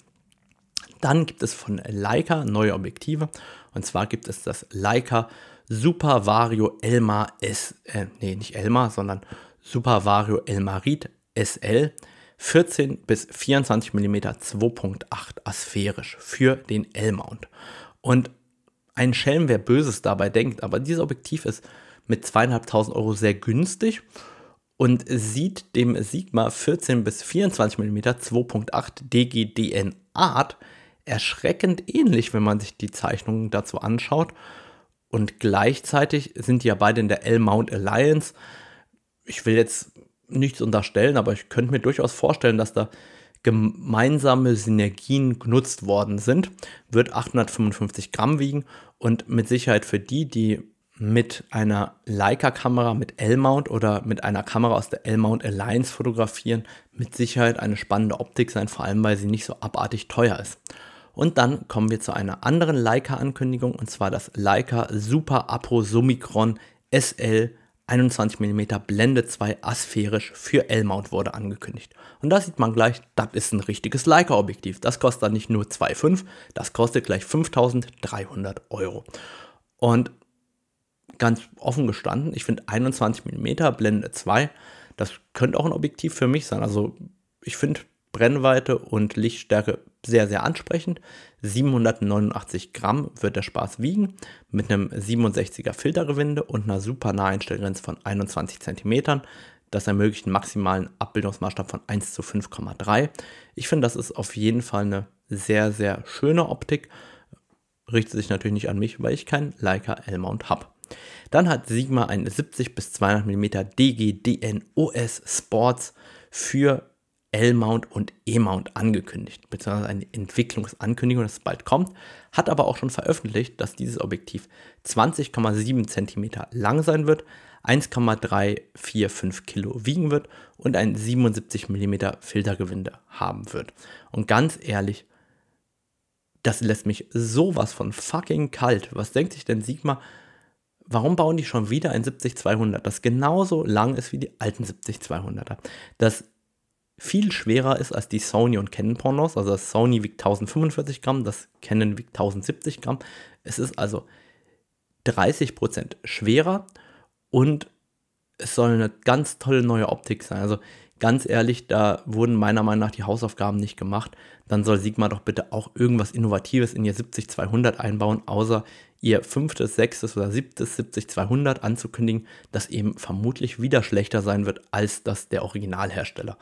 Dann gibt es von Leica neue Objektive und zwar gibt es das Leica Super Vario Elmar S, äh, nee, nicht Elmar, sondern Super Vario Elmarit SL 14 bis 24 mm 2.8 asphärisch für den L-Mount. Und ein Schelm, wer Böses dabei denkt, aber dieses Objektiv ist mit zweieinhalbtausend Euro sehr günstig und sieht dem Sigma 14 bis 24 mm 2.8 DGDN Art erschreckend ähnlich, wenn man sich die Zeichnungen dazu anschaut. Und gleichzeitig sind die ja beide in der L-Mount Alliance. Ich will jetzt nichts unterstellen, aber ich könnte mir durchaus vorstellen, dass da gemeinsame Synergien genutzt worden sind, wird 855 Gramm wiegen und mit Sicherheit für die, die mit einer Leica-Kamera mit L-Mount oder mit einer Kamera aus der L-Mount Alliance fotografieren, mit Sicherheit eine spannende Optik sein, vor allem weil sie nicht so abartig teuer ist. Und dann kommen wir zu einer anderen Leica-Ankündigung und zwar das Leica Super Apo Summicron SL 21 mm Blende 2 asphärisch für L-Mount wurde angekündigt. Und da sieht man gleich, das ist ein richtiges Leica-Objektiv. Das kostet dann nicht nur 2,5, das kostet gleich 5300 Euro. Und ganz offen gestanden, ich finde 21 mm Blende 2, das könnte auch ein Objektiv für mich sein. Also ich finde Brennweite und Lichtstärke sehr, sehr ansprechend. 789 Gramm wird der Spaß wiegen mit einem 67er Filtergewinde und einer super Naheinstellgrenze von 21 cm. Das ermöglicht einen maximalen Abbildungsmaßstab von 1 zu 5,3. Ich finde, das ist auf jeden Fall eine sehr, sehr schöne Optik. Richtet sich natürlich nicht an mich, weil ich keinen Leica L-Mount habe. Dann hat Sigma ein 70 bis 200 mm DGDN OS Sports für L-Mount und E-Mount angekündigt, beziehungsweise eine Entwicklungsankündigung, dass es bald kommt, hat aber auch schon veröffentlicht, dass dieses Objektiv 20,7 cm lang sein wird, 1,345 Kilo wiegen wird und ein 77 mm Filtergewinde haben wird. Und ganz ehrlich, das lässt mich sowas von fucking kalt. Was denkt sich denn Sigma? Warum bauen die schon wieder ein 70-200, das genauso lang ist wie die alten 70-200er? Das viel schwerer ist als die Sony und Canon Pornos. Also das Sony wiegt 1045 Gramm, das Canon wiegt 1070 Gramm. Es ist also 30% schwerer und es soll eine ganz tolle neue Optik sein. Also ganz ehrlich, da wurden meiner Meinung nach die Hausaufgaben nicht gemacht. Dann soll Sigma doch bitte auch irgendwas Innovatives in ihr 70-200 einbauen, außer ihr fünftes, sechstes oder siebtes 70-200 anzukündigen, das eben vermutlich wieder schlechter sein wird als das der Originalhersteller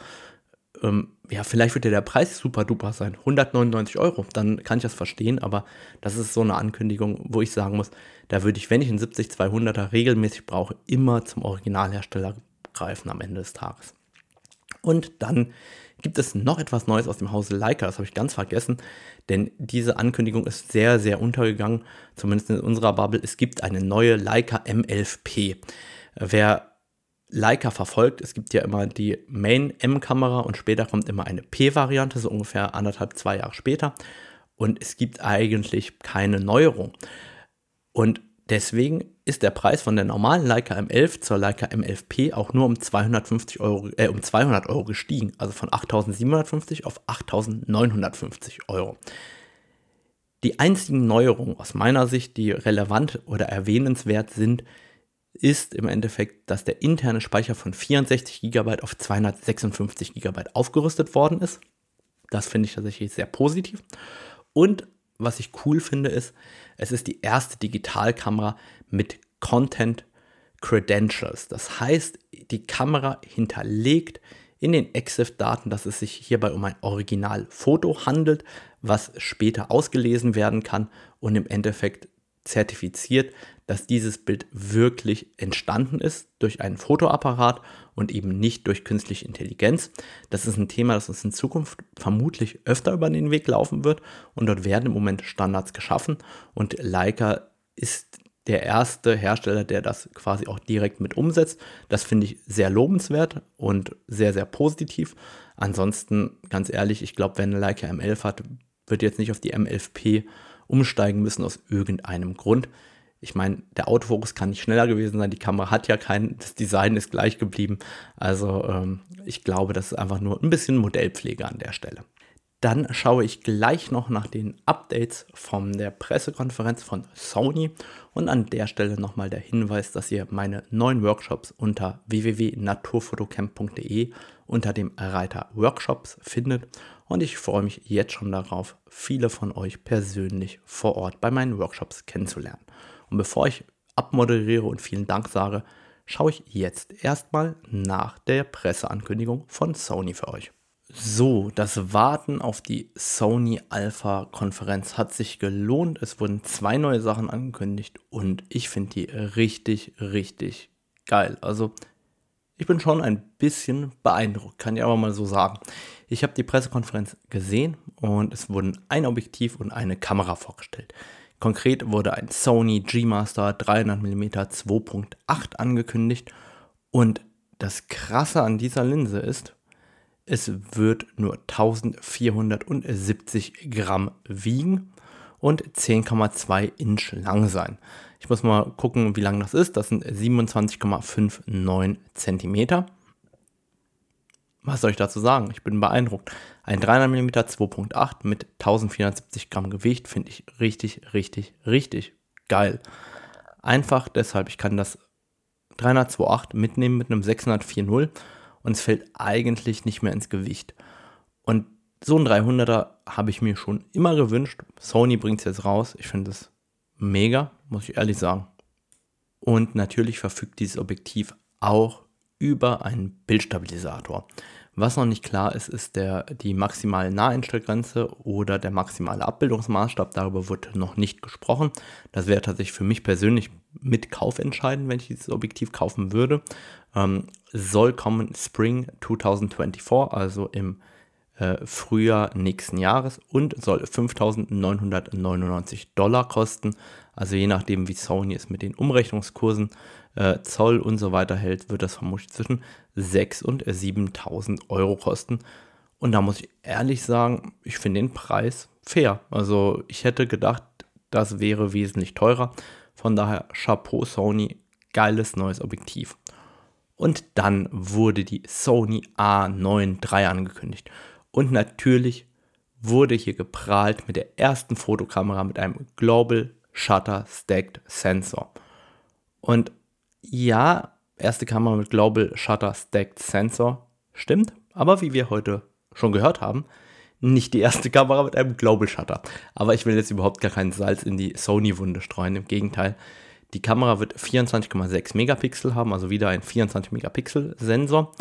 ähm, ja, vielleicht wird ja der Preis super duper sein. 199 Euro, dann kann ich das verstehen, aber das ist so eine Ankündigung, wo ich sagen muss, da würde ich, wenn ich einen 70-200er regelmäßig brauche, immer zum Originalhersteller greifen am Ende des Tages. Und dann gibt es noch etwas Neues aus dem Hause Leica, das habe ich ganz vergessen, denn diese Ankündigung ist sehr, sehr untergegangen, zumindest in unserer Bubble. Es gibt eine neue Leica M11P. Wer Leica verfolgt. Es gibt ja immer die Main M-Kamera und später kommt immer eine P-Variante, so ungefähr anderthalb, zwei Jahre später. Und es gibt eigentlich keine Neuerung. Und deswegen ist der Preis von der normalen Leica M11 zur Leica M11P auch nur um 250 Euro, äh, um 200 Euro gestiegen. Also von 8.750 auf 8.950 Euro. Die einzigen Neuerungen aus meiner Sicht, die relevant oder erwähnenswert sind, ist im Endeffekt, dass der interne Speicher von 64 GB auf 256 GB aufgerüstet worden ist. Das finde ich tatsächlich sehr positiv. Und was ich cool finde, ist, es ist die erste Digitalkamera mit Content Credentials. Das heißt, die Kamera hinterlegt in den EXIF-Daten, dass es sich hierbei um ein Originalfoto handelt, was später ausgelesen werden kann und im Endeffekt zertifiziert, dass dieses Bild wirklich entstanden ist durch einen Fotoapparat und eben nicht durch künstliche Intelligenz. Das ist ein Thema, das uns in Zukunft vermutlich öfter über den Weg laufen wird und dort werden im Moment Standards geschaffen und Leica ist der erste Hersteller, der das quasi auch direkt mit umsetzt. Das finde ich sehr lobenswert und sehr, sehr positiv. Ansonsten, ganz ehrlich, ich glaube, wenn Leica M11 hat, wird jetzt nicht auf die M11P umsteigen müssen aus irgendeinem Grund. Ich meine, der Autofokus kann nicht schneller gewesen sein, die Kamera hat ja keinen, <laughs> das Design ist gleich geblieben. Also ähm, ich glaube, das ist einfach nur ein bisschen Modellpflege an der Stelle. Dann schaue ich gleich noch nach den Updates von der Pressekonferenz von Sony und an der Stelle nochmal der Hinweis, dass ihr meine neuen Workshops unter www.naturfotocamp.de unter dem Reiter Workshops findet und ich freue mich jetzt schon darauf, viele von euch persönlich vor Ort bei meinen Workshops kennenzulernen. Und bevor ich abmoderiere und vielen Dank sage, schaue ich jetzt erstmal nach der Presseankündigung von Sony für euch. So, das Warten auf die Sony Alpha Konferenz hat sich gelohnt. Es wurden zwei neue Sachen angekündigt und ich finde die richtig, richtig geil. Also, ich bin schon ein bisschen beeindruckt, kann ich aber mal so sagen. Ich habe die Pressekonferenz gesehen und es wurden ein Objektiv und eine Kamera vorgestellt. Konkret wurde ein Sony G-Master 300mm 2.8 angekündigt und das Krasse an dieser Linse ist, es wird nur 1470 Gramm wiegen und 10,2 Inch lang sein. Ich muss mal gucken, wie lang das ist. Das sind 27,59 Zentimeter. Was soll ich dazu sagen? Ich bin beeindruckt. Ein 300mm 2.8 mit 1470 Gramm Gewicht finde ich richtig, richtig, richtig geil. Einfach deshalb, ich kann das 300 mitnehmen mit einem 604.0 und es fällt eigentlich nicht mehr ins Gewicht. Und so ein 300er habe ich mir schon immer gewünscht. Sony bringt es jetzt raus. Ich finde es mega, muss ich ehrlich sagen. Und natürlich verfügt dieses Objektiv auch über einen Bildstabilisator. Was noch nicht klar ist, ist der, die maximale Naheinstellgrenze oder der maximale Abbildungsmaßstab. Darüber wird noch nicht gesprochen. Das wäre tatsächlich für mich persönlich mit Kauf entscheiden, wenn ich dieses Objektiv kaufen würde. Ähm, soll kommen Spring 2024, also im äh, Frühjahr nächsten Jahres und soll 5.999 Dollar kosten. Also je nachdem, wie Sony es mit den Umrechnungskursen äh, Zoll und so weiter hält, wird das vermutlich zwischen 6.000 und 7.000 Euro kosten. Und da muss ich ehrlich sagen, ich finde den Preis fair. Also ich hätte gedacht, das wäre wesentlich teurer. Von daher Chapeau Sony, geiles neues Objektiv. Und dann wurde die Sony A9 III angekündigt. Und natürlich wurde hier geprahlt mit der ersten Fotokamera mit einem Global Shutter Stacked Sensor. Und ja, erste Kamera mit Global Shutter Stacked Sensor, stimmt, aber wie wir heute schon gehört haben, nicht die erste <laughs> Kamera mit einem Global Shutter. Aber ich will jetzt überhaupt gar keinen Salz in die Sony-Wunde streuen. Im Gegenteil, die Kamera wird 24,6 Megapixel haben, also wieder ein 24 Megapixel Sensor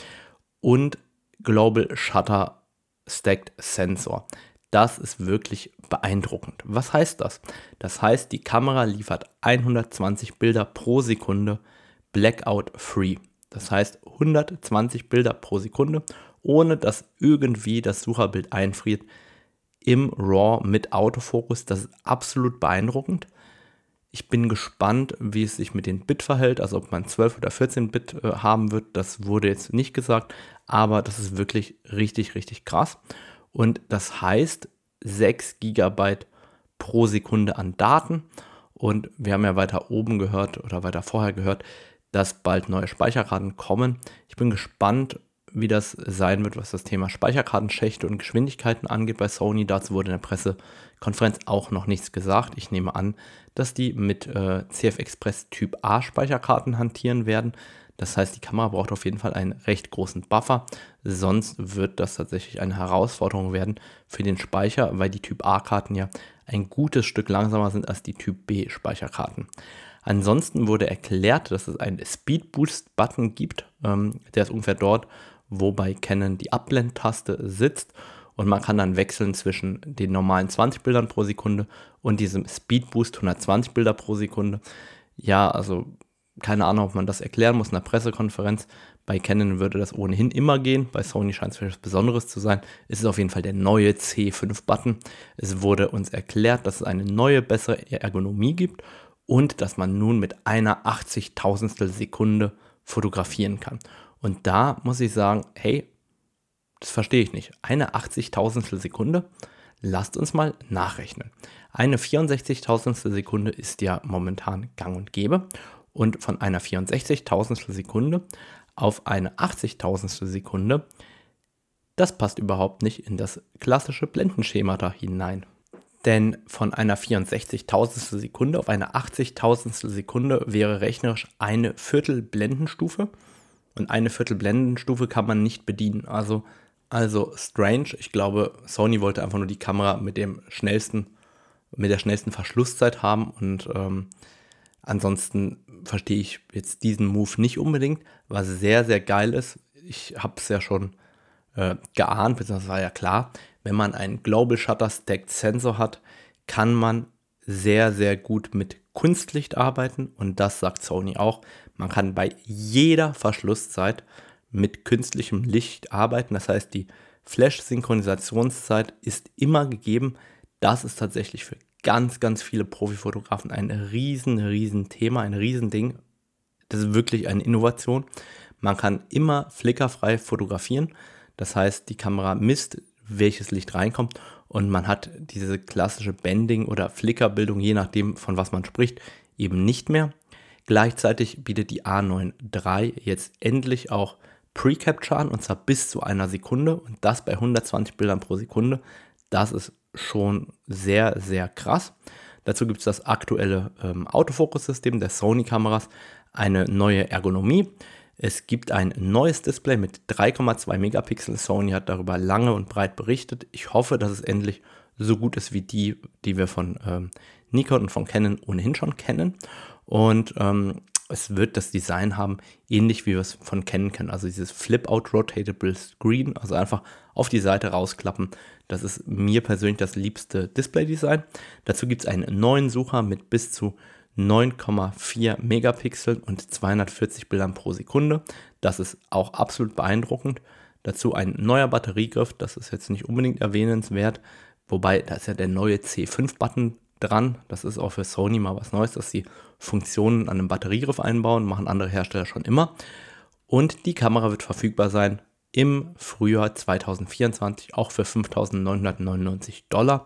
und Global Shutter Stacked Sensor. Das ist wirklich beeindruckend. Was heißt das? Das heißt, die Kamera liefert 120 Bilder pro Sekunde Blackout Free. Das heißt 120 Bilder pro Sekunde, ohne dass irgendwie das Sucherbild einfriert im RAW mit Autofokus. Das ist absolut beeindruckend. Ich bin gespannt, wie es sich mit den Bit verhält, also ob man 12 oder 14 Bit äh, haben wird. Das wurde jetzt nicht gesagt, aber das ist wirklich richtig, richtig krass. Und das heißt 6 GB pro Sekunde an Daten. Und wir haben ja weiter oben gehört oder weiter vorher gehört, dass bald neue Speicherkarten kommen. Ich bin gespannt, wie das sein wird, was das Thema Speicherkartenschächte und Geschwindigkeiten angeht bei Sony. Dazu wurde in der Pressekonferenz auch noch nichts gesagt. Ich nehme an, dass die mit äh, CF Express Typ A Speicherkarten hantieren werden. Das heißt, die Kamera braucht auf jeden Fall einen recht großen Buffer. Sonst wird das tatsächlich eine Herausforderung werden für den Speicher, weil die Typ A-Karten ja ein gutes Stück langsamer sind als die Typ B Speicherkarten. Ansonsten wurde erklärt, dass es einen Speed Boost Button gibt. Ähm, der ist ungefähr dort, wo bei Canon die Abblendtaste sitzt und man kann dann wechseln zwischen den normalen 20 Bildern pro Sekunde und diesem Speed Boost 120 Bilder pro Sekunde. Ja, also keine Ahnung, ob man das erklären muss in der Pressekonferenz. Bei Canon würde das ohnehin immer gehen. Bei Sony scheint es etwas Besonderes zu sein. Es ist auf jeden Fall der neue C5-Button. Es wurde uns erklärt, dass es eine neue, bessere Ergonomie gibt und dass man nun mit einer 80.000 Sekunde fotografieren kann. Und da muss ich sagen, hey, das verstehe ich nicht. Eine 80.000 Sekunde, lasst uns mal nachrechnen. Eine 64.000 Sekunde ist ja momentan gang und gäbe. Und von einer 64.000 Sekunde auf eine 80.000 Sekunde, das passt überhaupt nicht in das klassische Blendenschema da hinein. Denn von einer 64.000 Sekunde auf eine 80.000 Sekunde wäre rechnerisch eine Viertel Blendenstufe. Und eine Viertel Blendenstufe kann man nicht bedienen. Also, also strange. Ich glaube, Sony wollte einfach nur die Kamera mit dem schnellsten, mit der schnellsten Verschlusszeit haben. Und ähm, ansonsten verstehe ich jetzt diesen Move nicht unbedingt. Was sehr, sehr geil ist. Ich habe es ja schon äh, geahnt, beziehungsweise war ja klar, wenn man einen Global Shutter Stacked Sensor hat, kann man sehr, sehr gut mit Kunstlicht arbeiten und das sagt Sony auch. Man kann bei jeder Verschlusszeit mit künstlichem Licht arbeiten. Das heißt, die Flash-Synchronisationszeit ist immer gegeben. Das ist tatsächlich für ganz, ganz viele Profifotografen ein riesen, riesen Thema, ein riesen Ding. Das ist wirklich eine Innovation. Man kann immer flickerfrei fotografieren. Das heißt, die Kamera misst, welches Licht reinkommt und man hat diese klassische Bending- oder Flickerbildung, je nachdem, von was man spricht, eben nicht mehr. Gleichzeitig bietet die A9 III jetzt endlich auch Pre-Capture an und zwar bis zu einer Sekunde und das bei 120 Bildern pro Sekunde. Das ist schon sehr, sehr krass. Dazu gibt es das aktuelle ähm, Autofokus-System der Sony-Kameras, eine neue Ergonomie. Es gibt ein neues Display mit 3,2 Megapixel. Sony hat darüber lange und breit berichtet. Ich hoffe, dass es endlich so gut ist wie die, die wir von ähm, Nikon und von Canon ohnehin schon kennen. Und ähm, es wird das Design haben, ähnlich wie wir es von Canon kennen. Also dieses Flip-Out Rotatable Screen, also einfach auf die Seite rausklappen. Das ist mir persönlich das liebste Display-Design. Dazu gibt es einen neuen Sucher mit bis zu 9,4 Megapixel und 240 Bildern pro Sekunde. Das ist auch absolut beeindruckend. Dazu ein neuer Batteriegriff, das ist jetzt nicht unbedingt erwähnenswert, wobei da ist ja der neue C5-Button dran. Das ist auch für Sony mal was Neues, dass sie Funktionen an einem Batteriegriff einbauen, machen andere Hersteller schon immer. Und die Kamera wird verfügbar sein im Frühjahr 2024, auch für 5.999 Dollar.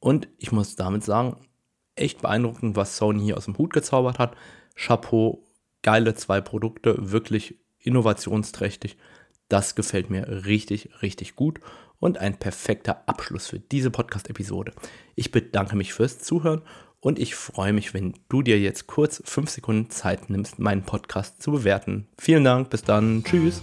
Und ich muss damit sagen, echt beeindruckend, was Sony hier aus dem Hut gezaubert hat. Chapeau, geile zwei Produkte, wirklich innovationsträchtig. Das gefällt mir richtig, richtig gut und ein perfekter Abschluss für diese Podcast-Episode. Ich bedanke mich fürs Zuhören und ich freue mich, wenn du dir jetzt kurz fünf Sekunden Zeit nimmst, meinen Podcast zu bewerten. Vielen Dank, bis dann, tschüss.